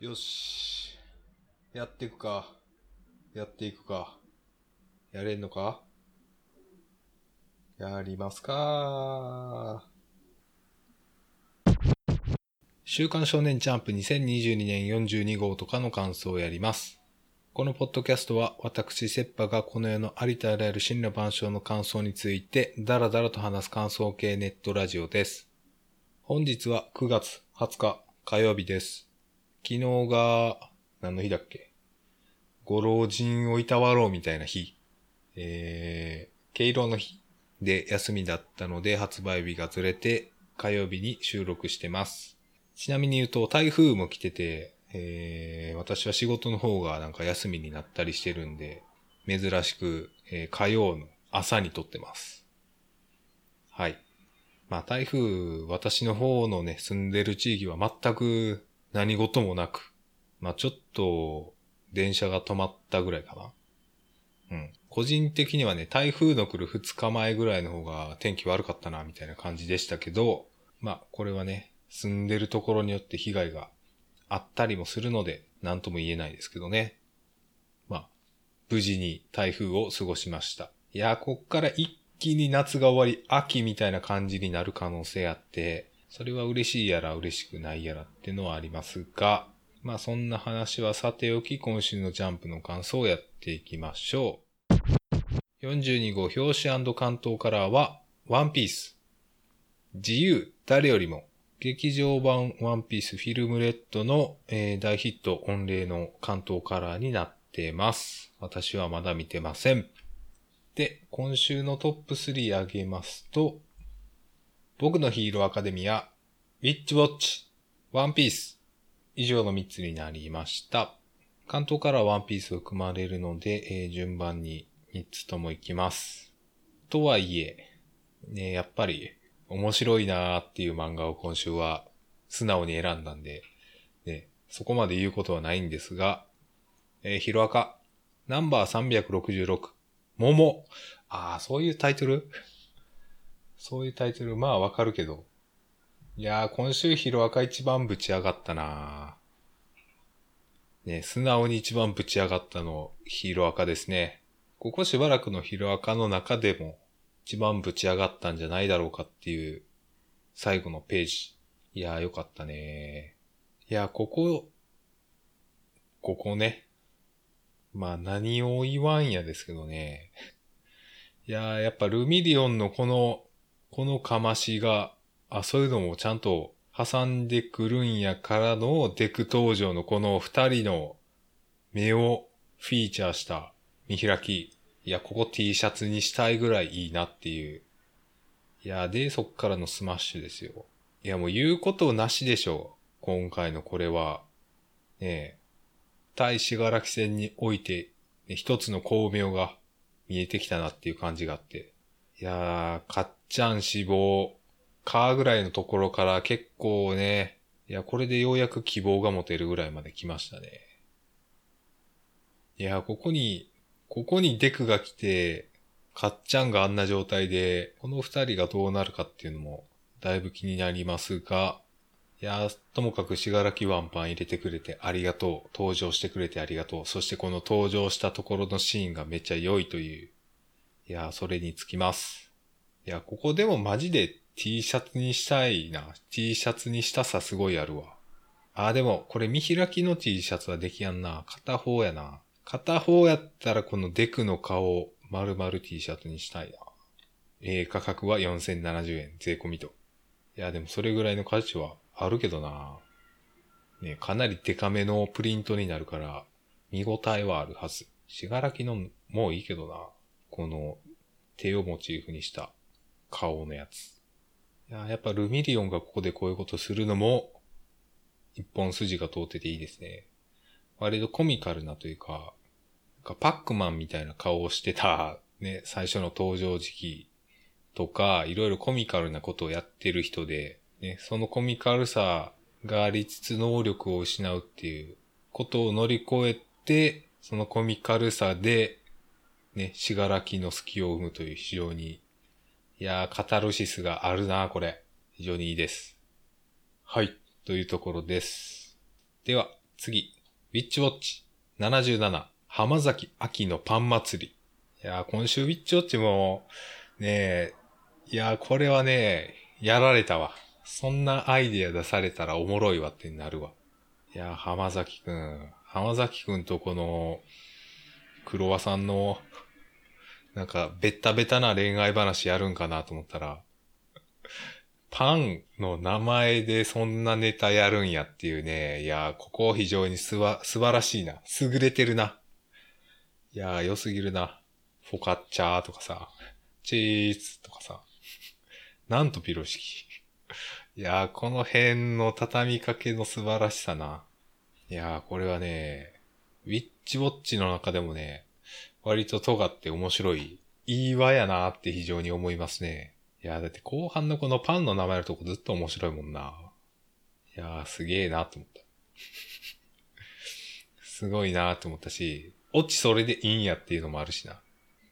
よし。やっていくか。やっていくか。やれんのか？やりますか。週刊少年ジャンプ2022年42号とかの感想をやります。このポッドキャストは私、セッパがこの世のありとあらゆる真羅万象の感想についてダラダラと話す感想系ネットラジオです。本日は9月20日火曜日です。昨日が何の日だっけ？ご老人をいたわろうみたいな日。えー、敬老の日で休みだったので発売日がずれて火曜日に収録してます。ちなみに言うと台風も来てて、えー、私は仕事の方がなんか休みになったりしてるんで、珍しく、えー火曜の朝に撮ってます。はい。まあ台風、私の方のね、住んでる地域は全く何事もなく、まあちょっと電車が止まったぐらいかな。うん。個人的にはね、台風の来る2日前ぐらいの方が天気悪かったな、みたいな感じでしたけど、まあこれはね、住んでるところによって被害があったりもするので、何とも言えないですけどね。まあ、無事に台風を過ごしました。いやー、こっから一気に夏が終わり、秋みたいな感じになる可能性あって、それは嬉しいやら嬉しくないやらってのはありますが、まあそんな話はさておき、今週のジャンプの感想をやっていきましょう。42号表紙関東カラーは、ワンピース。自由、誰よりも。劇場版ワンピースフィルムレッドの、えー大ヒット御礼の関東カラーになってます。私はまだ見てません。で、今週のトップ3上げますと、僕のヒーローアカデミア、ウィッチウォッチ、ワンピース、以上の3つになりました。関東からワンピースを組まれるので、えー順番に3つとも行きます。とはいえ、ね、やっぱり面白いなーっていう漫画を今週は素直に選んだんで、ね、そこまで言うことはないんですが、えーヒロアカ、ナンバー366、桃。ああ、そういうタイトル？そういうタイトル、まあわかるけど。いやー、今週ヒロアカ一番ぶち上がったなね、素直に一番ぶち上がったの、ヒロアカですね。ここしばらくのヒロアカの中でも、一番ぶち上がったんじゃないだろうかっていう、最後のページ。いやー、よかったねいやー、ここ、ここね。まあ、何を言わんやですけどね。いやー、やっぱルミリオンのこの、このかましが、あ、そういうのもちゃんと挟んでくるんやからのデク登場のこの二人の目をフィーチャーした見開き。いや、ここ T シャツにしたいぐらいいいなっていう。いや、で、そっからのスマッシュですよ。いや、もう言うことなしでしょう。今回のこれは。ねえ。対死柄木戦において、ね一つの巧妙が見えてきたなっていう感じがあって。いやー、かっちゃん死亡、かぐらいのところから結構ね、いや、これでようやく希望が持てるぐらいまで来ましたね。いや、ここに、ここにデクが来て、かっちゃんがあんな状態で、この二人がどうなるかっていうのも、だいぶ気になりますが、いや、ともかくしがらきワンパン入れてくれてありがとう。登場してくれてありがとう。そしてこの登場したところのシーンがめっちゃ良いという。いや、それにつきます。いや、ここでもマジで T シャツにしたいな。T シャツにしたさすごいあるわ。あ、でも、これ見開きの T シャツはできやんな。片方やな。片方やったらこのデクの顔を丸々 T シャツにしたいな。えー、価格は4070円。税込みと。いや、でもそれぐらいの価値はあるけどな。ね、かなりデカめのプリントになるから、見応えはあるはず。しがらきのもういいけどな。この手をモチーフにした顔のやつ。いや、やっぱルミリオンがここでこういうことするのも、一本筋が通ってていいですね。割とコミカルなというか、なんかパックマンみたいな顔をしてた、ね、最初の登場時期とか、いろいろコミカルなことをやってる人で、ね、そのコミカルさがありつつ能力を失うっていうことを乗り越えて、そのコミカルさで、ね、しがらきの隙を生むという非常に、いやー、カタルシスがあるなこれ。非常にいいです。はい。というところです。では、次、ウィッチウォッチ77、浜崎秋のパン祭り。いやー、今週ウィッチウォッチも、ねえ、いやー、これはね、やられたわ。そんなアイディア出されたらおもろいわってなるわ。いやー、浜崎くん。浜崎くんとこの、黒輪さんの、なんか、ベッタベタな恋愛話やるんかなと思ったら、パンの名前でそんなネタやるんやっていうね。いや、ここ非常にすわ、素晴らしいな。優れてるな。いや、良すぎるな。フォカッチャーとかさ、チーズとかさ、なんとピロシキ。いやー、この辺の畳みかけの素晴らしさな。いやー、これはね、ウィッチウォッチの中でもね、割と尖って面白い、いいわやなって非常に思いますね。いや、だって後半のこのパンの名前のとこずっと面白いもんな。いやー、すげーなと思った。すごいなと思ったし、オチそれでいいんやっていうのもあるしな。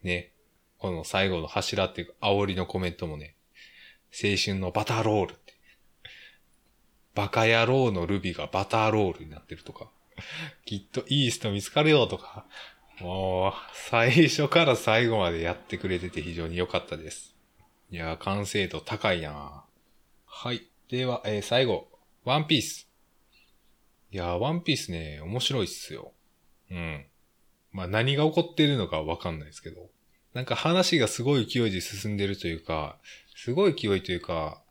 ね。この最後の柱っていうか、煽りのコメントもね、青春のバターロールって。バカ野郎のルビがバターロールになってるとか。きっといい人見つかるよとか。もう、最初から最後までやってくれてて非常に良かったです。いや完成度高いなはい。では、えー、最後。ワンピース。いやワンピースね、面白いっすよ。うん。まあ何が起こってるのかわかんないですけど。なんか話がすごい勢いで進んでるというか、すごい勢いというか、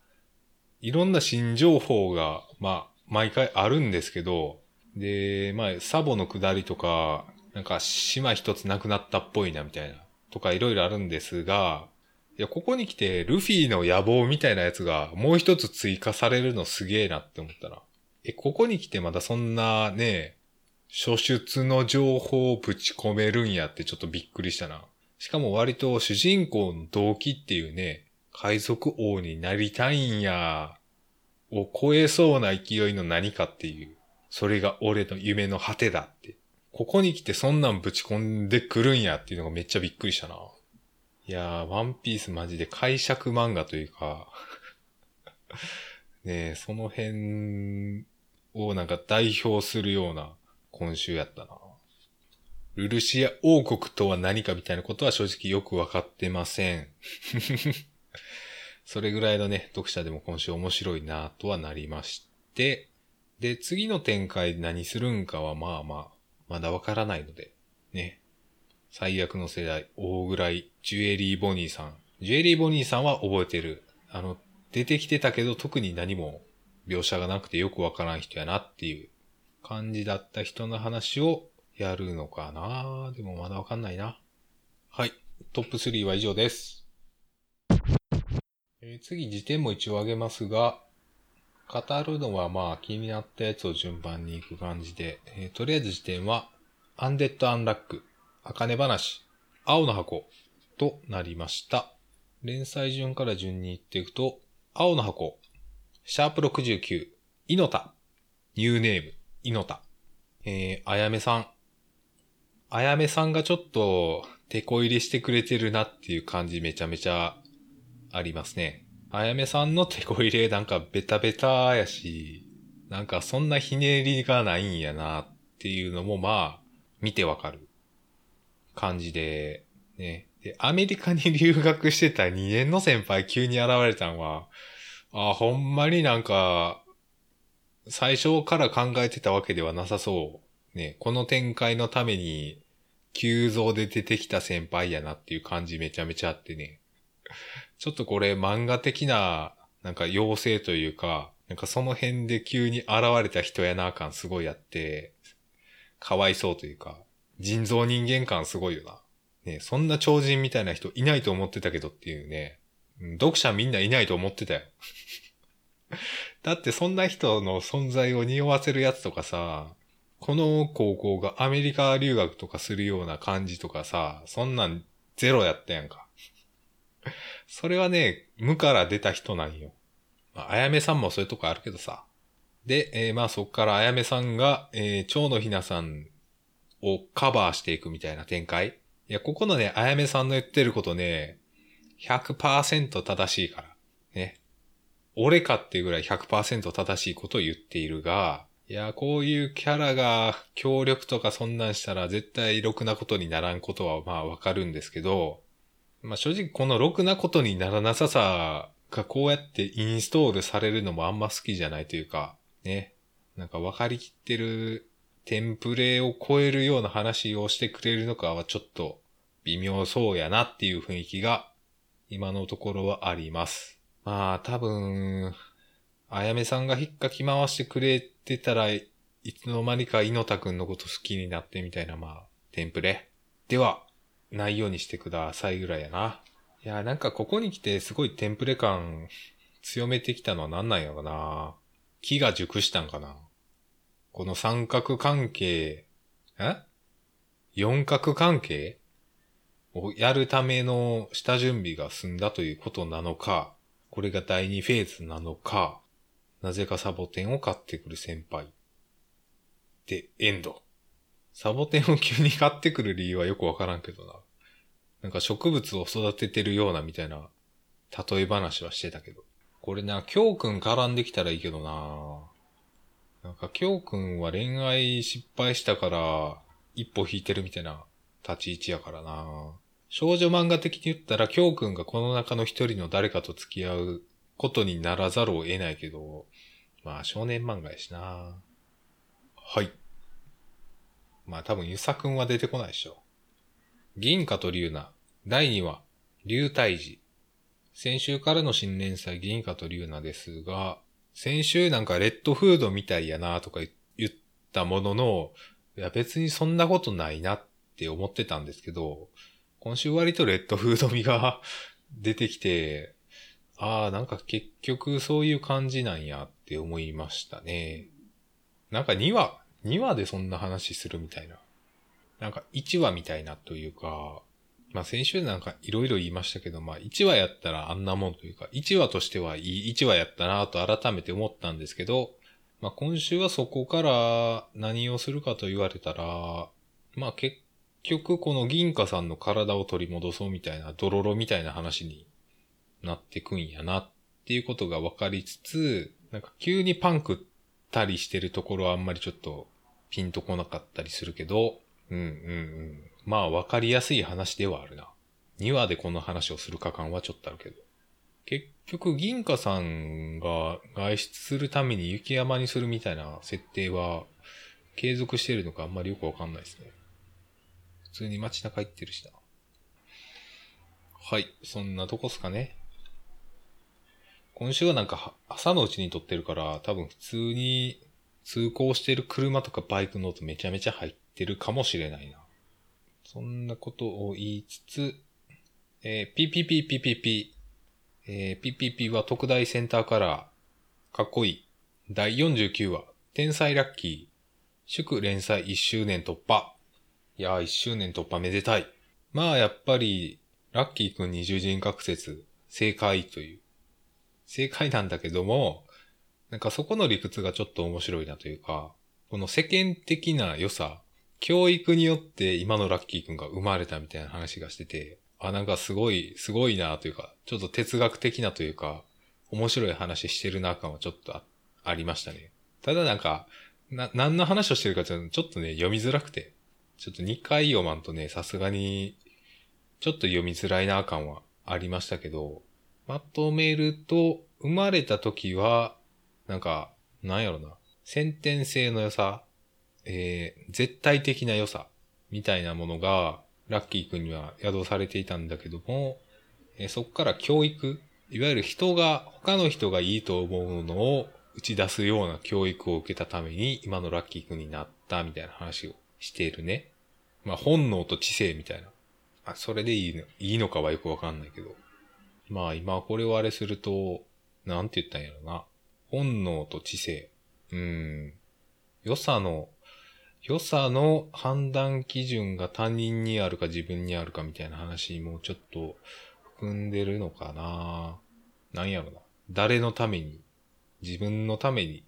いろんな新情報が、まあ、毎回あるんですけど、で、まあ、サボの下りとか、なんか島一つなくなったっぽいなみたいな、とかいろいろあるんですが、いや、ここに来て、ルフィの野望みたいなやつがもう一つ追加されるのすげえなって思ったら、え、ここに来てまだそんなね、初出の情報をぶち込めるんやってちょっとびっくりしたな。しかも割と主人公の動機っていうね、海賊王になりたいんや、を超えそうな勢いの何かっていう、それが俺の夢の果てだって。ここに来てそんなんぶち込んでくるんやっていうのがめっちゃびっくりしたな。いやー、ワンピースマジで解釈漫画というか ねえ、その辺をなんか代表するような今週やったな。ルルシア王国とは何かみたいなことは正直よくわかってません。それぐらいのね、読者でも今週面白いなとはなりまして、で、次の展開何するんかはまあまあ、まだわからないので、ね。最悪の世代、大ぐらい、ジュエリーボニーさん。ジュエリーボニーさんは覚えてる。あの、出てきてたけど特に何も描写がなくてよくわからん人やなっていう感じだった人の話をやるのかなでもまだわかんないな。はい。トップ3は以上です。えー、次、辞典も一応上げますが、語るのはまあ気になったやつを順番に行く感じで、えー、とりあえず辞典は、アンデッド・アンラック、あかね話、青の箱となりました。連載順から順に行っていくと、青の箱、シャープ69、イノタ、ニューネーム、イノタ。えー、あやめさん。あやめさんがちょっと、手こ入れしてくれてるなっていう感じめちゃめちゃありますね。あやめさんの手こ入れなんかベタベタやし、なんかそんなひねりがないんやなっていうのもまあ、見てわかる感じで、ね。で、アメリカに留学してた2年の先輩急に現れたんは、あ、ほんまになんか、最初から考えてたわけではなさそう。ね、この展開のために、急増で出てきた先輩やなっていう感じめちゃめちゃあってね。ちょっとこれ漫画的な、なんか妖精というか、なんかその辺で急に現れた人やな感すごいあって、かわいそうというか、人造人間感すごいよな。ね、そんな超人みたいな人いないと思ってたけどっていうね、読者みんないないと思ってたよ。だってそんな人の存在を匂わせるやつとかさ、この高校がアメリカ留学とかするような感じとかさ、そんなんゼロやったやんか。それはね、無から出た人なんよ。まあ、やめさんもそういうとこあるけどさ。で、えー、まあそっからあやめさんが、えー、蝶野ひなさんをカバーしていくみたいな展開。いや、ここのね、あやめさんの言ってることね、100%正しいから。ね。俺かっていうぐらい100%正しいことを言っているが、いや、こういうキャラが協力とかそんなんしたら絶対ろくなことにならんことはまあわかるんですけど、まあ正直このろくなことにならなささがこうやってインストールされるのもあんま好きじゃないというか、ね。なんか分かりきってるテンプレを超えるような話をしてくれるのかはちょっと微妙そうやなっていう雰囲気が今のところはあります。まあ多分、あやめさんが引っかき回してくれてたら、いつの間にかいのたくんのこと好きになってみたいな、まあ、テンプレ。では、ないようにしてくださいぐらいやな。いや、なんかここに来てすごいテンプレ感強めてきたのは何なんやろな。木が熟したんかな。この三角関係、え？四角関係？をやるための下準備が済んだということなのか、これが第二フェーズなのか、なぜかサボテンを買ってくる先輩。で、エンド。サボテンを急に買ってくる理由はよくわからんけどな。なんか植物を育ててるようなみたいな例え話はしてたけど。これな、京くん絡んできたらいいけどな。なんか京くんは恋愛失敗したから一歩引いてるみたいな立ち位置やからな。少女漫画的に言ったら京くんがこの中の一人の誰かと付き合うことにならざるを得ないけど、まあ少年漫画やしな。はい。まあ多分ゆさくんは出てこないでしょ。銀貨と龍奈。第2話、竜退治。先週からの新年祭銀貨と龍奈ですが、先週なんかレッドフードみたいやなとか言ったものの、いや別にそんなことないなって思ってたんですけど、今週割とレッドフード味が 出てきて、ああ、なんか結局そういう感じなんやって思いましたね。なんか2話、2話でそんな話するみたいな。なんか1話みたいなというか、まあ先週なんかいろいろ言いましたけど、まあ1話やったらあんなもんというか、1話としてはいい1話やったなと改めて思ったんですけど、まあ今週はそこから何をするかと言われたら、まあ結局この銀貨さんの体を取り戻そうみたいな、ドロロみたいな話になってくんやなっていうことが分かりつつ、なんか急にパンクったりしてるところはあんまりちょっとピンとこなかったりするけど、うんうんうん。まあ分かりやすい話ではあるな。2話でこの話をするか感はちょっとあるけど。結局銀貨さんが外出するために雪山にするみたいな設定は継続してるのかあんまりよくわかんないですね。普通に街中行ってるしな。はい。そんなとこっすかね。今週はなんか朝のうちに撮ってるから多分普通に通行してる車とかバイクの音めちゃめちゃ入ってるかもしれないな。そんなことを言いつつ、えー、PPPPPP、えー、PPP は特大センターカラー、かっこいい。第49話、天才ラッキー、祝連載1周年突破。いやー、1周年突破めでたい。まあ、やっぱり、ラッキーくん二重人格説、正解という正解なんだけども、なんかそこの理屈がちょっと面白いなというか、この世間的な良さ、教育によって今のラッキーくんが生まれたみたいな話がしてて、あ、なんかすごい、すごいなというか、ちょっと哲学的なというか、面白い話してるな感はちょっとあありましたね。ただなんか、な、何の話をしてるかちょっとね、読みづらくて、ちょっと2回読まんとね、さすがに、ちょっと読みづらいな感はありましたけど、まとめると、生まれた時は、なんか、なんやろな、先天性の良さ、えー、絶対的な良さ、みたいなものが、ラッキー君には宿されていたんだけども、えー、そこから教育、いわゆる人が、他の人がいいと思うものを打ち出すような教育を受けたために、今のラッキー君になったみたいな話をしているね。まあ、本能と知性みたいな。あ、それでいいの、いいのかはよくわかんないけど。まあ今これをあれすると、なんて言ったんやろな。本能と知性。うん。良さの、良さの判断基準が他人にあるか自分にあるかみたいな話もちょっと含んでるのかな。なんやろな。誰のために自分のために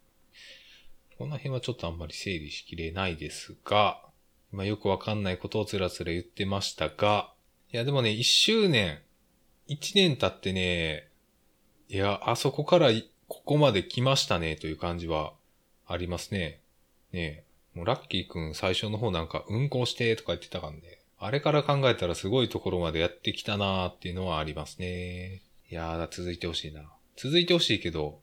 この辺はちょっとあんまり整理しきれないですが、まあよくわかんないことをつらつら言ってましたが、いやでもね、一周年一年経ってね、いや、あそこからここまで来ましたねという感じはありますね。ねえ、もうラッキーくん最初の方なんか運行してとか言ってたからね。あれから考えたらすごいところまでやってきたなーっていうのはありますね。いやー、続いてほしいな。続いてほしいけど、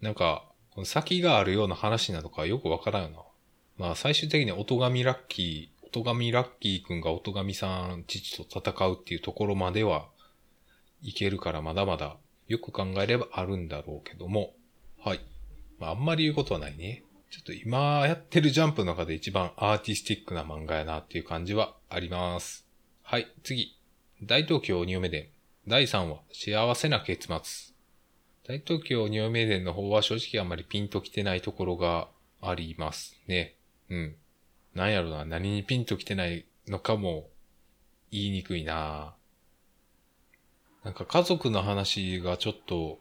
なんか、この先があるような話なのかよくわからんよな。まあ最終的に音神ラッキー、音神ラッキーくんが音神さん、父と戦うっていうところまではいけるからまだまだよく考えればあるんだろうけども。はい。まああんまり言うことはないね。ちょっと今やってるジャンプの中で一番アーティスティックな漫画やなっていう感じはあります。はい、次。大東京鬼嫁伝。第3話、幸せな結末。大東京鬼嫁伝の方は正直あんまりピンときてないところがありますね。うん。なんやろな、何にピンときてないのかも言いにくいななんか家族の話がちょっと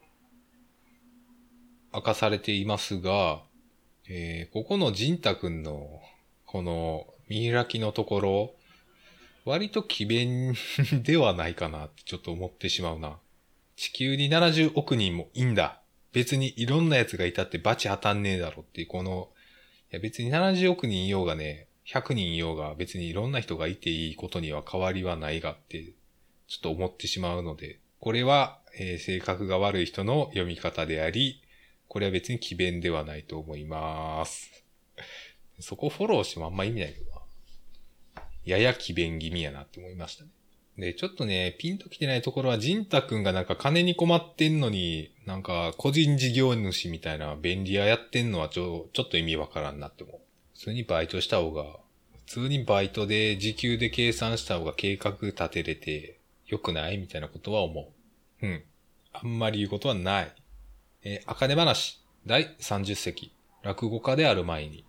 明かされていますが、えー、ここのジンタ君の、この見開きのところ、割と奇弁ではないかなってちょっと思ってしまうな。地球に70億人もいいんだ。別にいろんな奴がいたってバチ当たんねえだろっていう、この、いや別に70億人いようがね、100人いようが別にいろんな人がいていいことには変わりはないがって、ちょっと思ってしまうので、これは、えー、性格が悪い人の読み方であり、これは別に奇弁ではないと思います。そこフォローしてもあんま意味ないけどな。やや奇弁気味やなって思いましたね。で、ちょっとね、ピンと来てないところは、ジンタくんがなんか金に困ってんのに、なんか個人事業主みたいな便利屋やってんのはちょ、ちょっと意味わからんなって思う。普通にバイトした方が、普通にバイトで時給で計算した方が計画立てれて良くない？みたいなことは思う。うん。あんまり言うことはない。えー、あかね話、第30席、落語家である前に。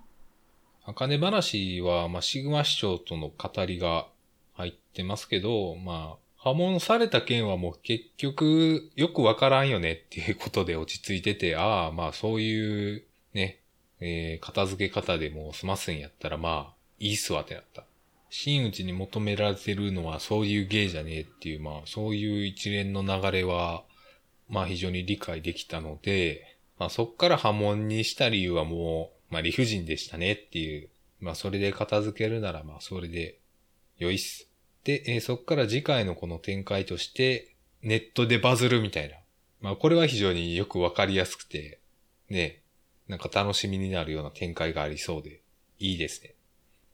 あかね話は、まあ、シグマ市長との語りが入ってますけど、まあ、破門された件はもう結局よくわからんよねっていうことで落ち着いてて、ああ、まあそういうね、えー、片付け方でも済ますんやったらまあ、いいっすわってなった。真打ちに求められてるのはそういう芸じゃねえっていう、まあそういう一連の流れは、まあ非常に理解できたので、まあそっから波紋にした理由はもう、まあ理不尽でしたねっていう、まあそれで片付けるならまあそれで良いっす。で、えー、そっから次回のこの展開として、ネットでバズるみたいな。まあこれは非常によくわかりやすくて、ね、なんか楽しみになるような展開がありそうで、いいですね。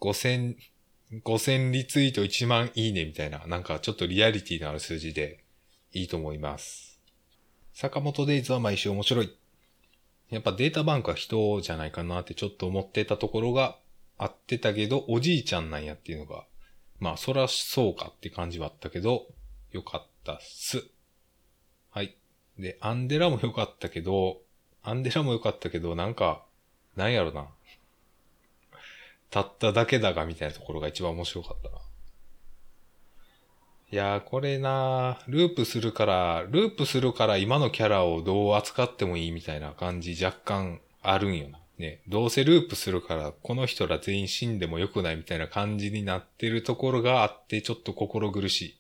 5000、5000リツイート1万いいねみたいな、なんかちょっとリアリティのある数字でいいと思います。坂本デイズは毎週面白い。やっぱデータバンクは人じゃないかなってちょっと思ってたところがあってたけど、おじいちゃんなんやっていうのが、まあそらそうかって感じはあったけど、よかったっす。はい。で、アンデラもよかったけど、アンデラもよかったけど、なんか、なんやろな。たっただけだがみたいなところが一番面白かったな。いやー、これなーループするから、ループするから今のキャラをどう扱ってもいいみたいな感じ若干あるんよな。ね、どうせループするから、この人ら全員死んでもよくないみたいな感じになってるところがあって、ちょっと心苦しい。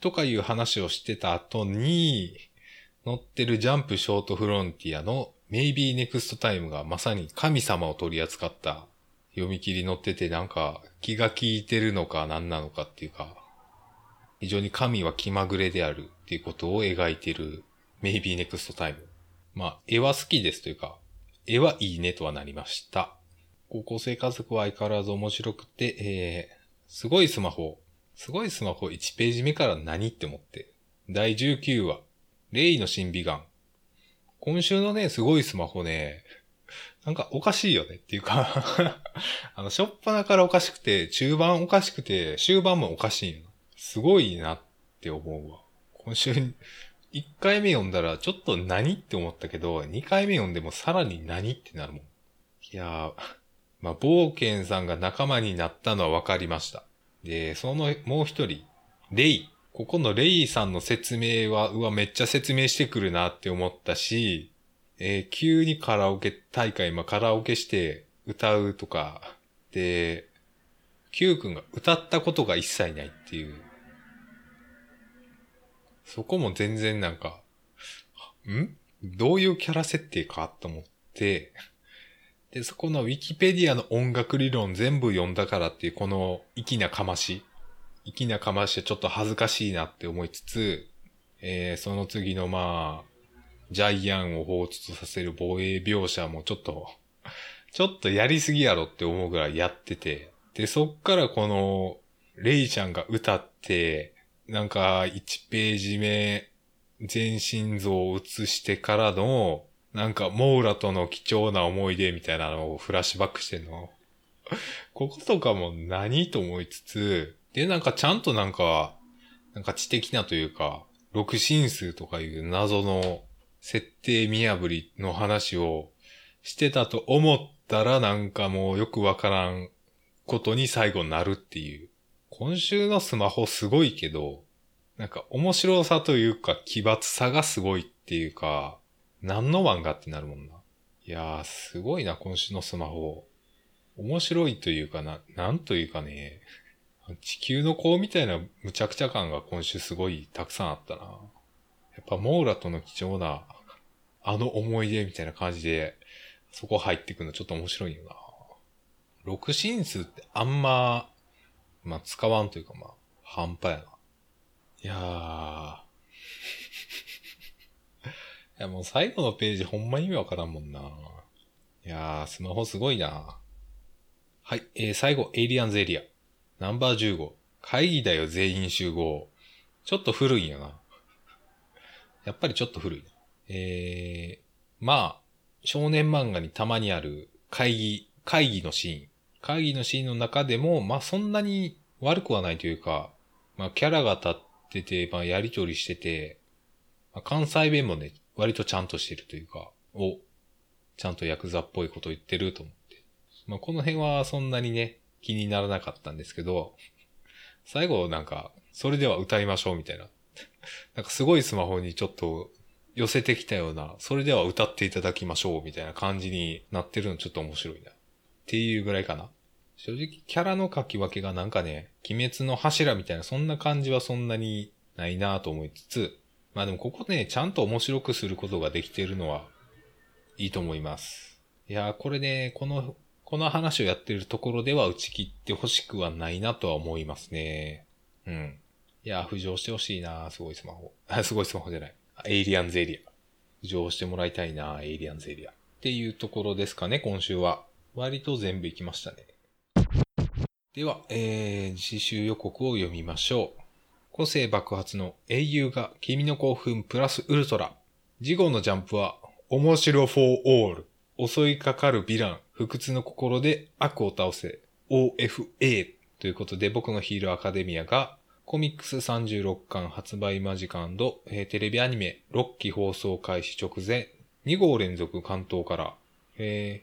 とかいう話をしてた後に、乗ってるジャンプショートフロンティアの Maybe Next Time がまさに神様を取り扱った読み切り乗っててなんか気が利いてるのか何なのかっていうか、非常に神は気まぐれであるっていうことを描いてる Maybe Next Time。まあ、絵は好きですというか、絵はいいねとはなりました。高校生家族は相変わらず面白くて、えー、すごいスマホ、すごいスマホ1ページ目から何って思って。第19話、レイの神美眼。今週のね、すごいスマホね、なんかおかしいよねっていうか あの、しょっぱなからおかしくて、中盤おかしくて、終盤もおかしいよ。すごいなって思うわ。今週、1回目読んだらちょっと何って思ったけど、2回目読んでもさらに何ってなるもん。いやー、まあ、冒険さんが仲間になったのは分かりました。で、そのもう一人、レイ。ここのレイさんの説明は、うわ、めっちゃ説明してくるなって思ったし、えー、急にカラオケ大会、まあ、カラオケして歌うとか、で、Q 君が歌ったことが一切ないっていう。そこも全然なんか、ん？どういうキャラ設定かと思って、で、そこのウィキペディアの音楽理論全部読んだからっていうこの粋なかまし。粋なかましはちょっと恥ずかしいなって思いつつ、えー、その次のまあ、ジャイアンを放出させる防衛描写もちょっと、ちょっとやりすぎやろって思うぐらいやってて、で、そっからこの、レイちゃんが歌って、なんか1ページ目、全身像を映してからの、なんか、モーラとの貴重な思い出みたいなのをフラッシュバックしてんの。こことかも何と思いつつ、で、なんかちゃんとなんか、なんか知的なというか、六進数とかいう謎の設定見破りの話をしてたと思ったらなんかもうよくわからんことに最後になるっていう。今週のスマホすごいけど、なんか面白さというか奇抜さがすごいっていうか、何の漫画ってなるもんな。いやー、すごいな、今週のスマホ。面白いというかな、なんというかね、地球の子みたいな無茶苦茶感が今週すごいたくさんあったな。やっぱモーラとの貴重な、あの思い出みたいな感じで、そこ入ってくるのちょっと面白いよな。六進数ってあんま、まあ、使わんというかまあ、半端やな。いやー。いや、もう最後のページほんま意味わからんもんな。いやー、スマホすごいな。はい、えー、最後、エイリアンズエリア。ナンバー15。会議だよ、全員集合。ちょっと古いんやな。やっぱりちょっと古いな。えー、まあ、少年漫画にたまにある会議、会議のシーン。会議のシーンの中でも、まあそんなに悪くはないというか、まあキャラが立ってて、まあやりとりしてて、まあ、関西弁もね、割とちゃんとしてるというか、お、ちゃんとヤクザっぽいこと言ってると思って。まあ、この辺はそんなにね、気にならなかったんですけど、最後なんか、それでは歌いましょうみたいな。なんかすごいスマホにちょっと寄せてきたような、それでは歌っていただきましょうみたいな感じになってるのちょっと面白いな。っていうぐらいかな。正直キャラの書き分けがなんかね、鬼滅の柱みたいなそんな感じはそんなにないなと思いつつ、まあでもここね、ちゃんと面白くすることができているのはいいと思います。いやこれね、この、この話をやってるところでは打ち切ってほしくはないなとは思いますね。うん。いや浮上してほしいなすごいスマホ。あすごいスマホじゃない。エイリアンズエリア。浮上してもらいたいなエイリアンズエリア。っていうところですかね、今週は。割と全部行きましたね。では、えー、次週予告を読みましょう。個性爆発の英雄が君の興奮プラスウルトラ。次号のジャンプは、面白フォーオール。襲いかかるヴィラン、不屈の心で悪を倒せ。OFA ということで、僕のヒーローアカデミアが、コミックス36巻発売間近えー、テレビアニメ6期放送開始直前、2号連続関東から、え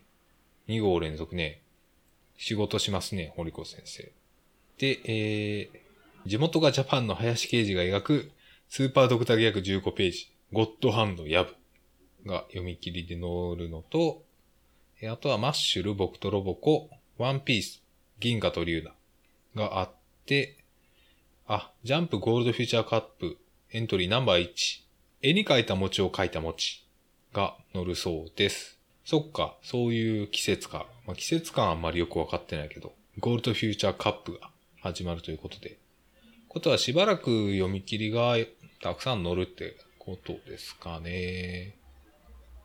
ー、2号連続ね、仕事しますね、堀子先生。で、えー、地元がジャパンの林刑事が描くスーパードクターギャグ15ページ、ゴッドハンドヤブが読み切りで載るのと、あとはマッシュル、僕とロボコ、ワンピース、銀河と竜ナがあって、あ、ジャンプゴールドフューチャーカップエントリーナンバー1、絵に描いた餅を描いた餅が載るそうです。そっか、そういう季節か。まあ、季節感あんまりよくわかってないけど、ゴールドフューチャーカップが始まるということで、ことはしばらく読み切りがたくさん載るってことですかね。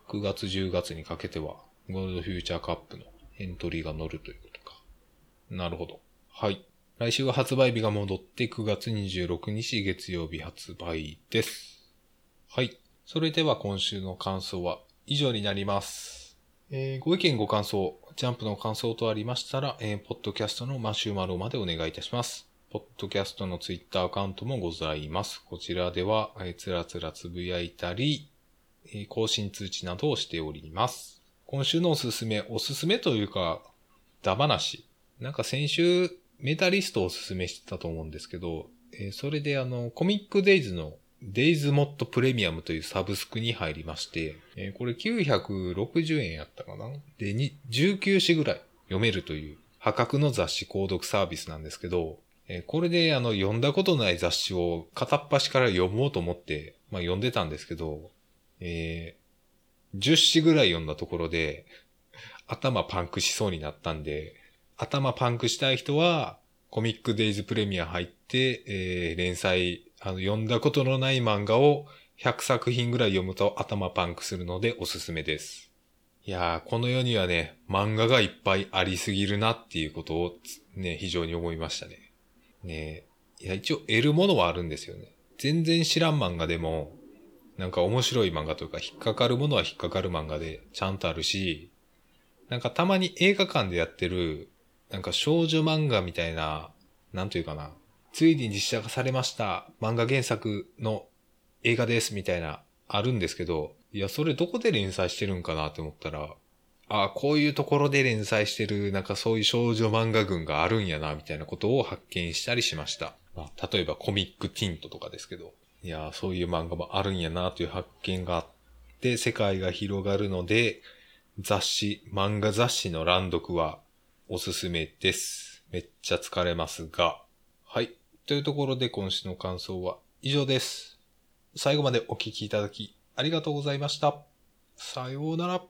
9月10月にかけてはゴールドフューチャーカップのエントリーが載るということか。なるほど。はい。来週は発売日が戻って9月26日月曜日発売です。はい。それでは今週の感想は以上になります。えー、ご意見ご感想、ジャンプの感想とありましたら、えー、ポッドキャストのマシュマロまでお願いいたします。ポッドキャストのツイッターアカウントもございます。こちらでは、えー、つらつらつぶやいたり、え、更新通知などをしております。今週のおすすめ、おすすめというか、だ話。なんか先週、メタリストをおすすめしてたと思うんですけど、えー、それであの、コミックデイズのデイズモットプレミアムというサブスクに入りまして、えー、これ960円やったかな？で、19紙ぐらい読めるという破格の雑誌購読サービスなんですけど、えこれであの読んだことない雑誌を片っ端から読もうと思って、まあ読んでたんですけど、えー、10誌ぐらい読んだところで、頭パンクしそうになったんで、頭パンクしたい人は、コミックデイズプレミア入って、えー、連載、あの、読んだことのない漫画を100作品ぐらい読むと頭パンクするのでおすすめです。いやー、この世にはね、漫画がいっぱいありすぎるなっていうことをね、非常に思いましたね。ねいや、一応得るものはあるんですよね。全然知らん漫画でも、なんか面白い漫画というか、引っかかるものは引っかかる漫画でちゃんとあるし、なんかたまに映画館でやってる、なんか少女漫画みたいな、なんというかな、ついに実写化されました、漫画原作の映画ですみたいな、あるんですけど、いや、それどこで連載してるんかなって思ったら、ああ、こういうところで連載してる、なんかそういう少女漫画群があるんやな、みたいなことを発見したりしました。まあ、例えばコミックティントとかですけど、いや、そういう漫画もあるんやな、という発見があって、世界が広がるので、雑誌、漫画雑誌の乱読はおすすめです。めっちゃ疲れますが。はい。というところで今週の感想は以上です。最後までお聴きいただきありがとうございました。さようなら。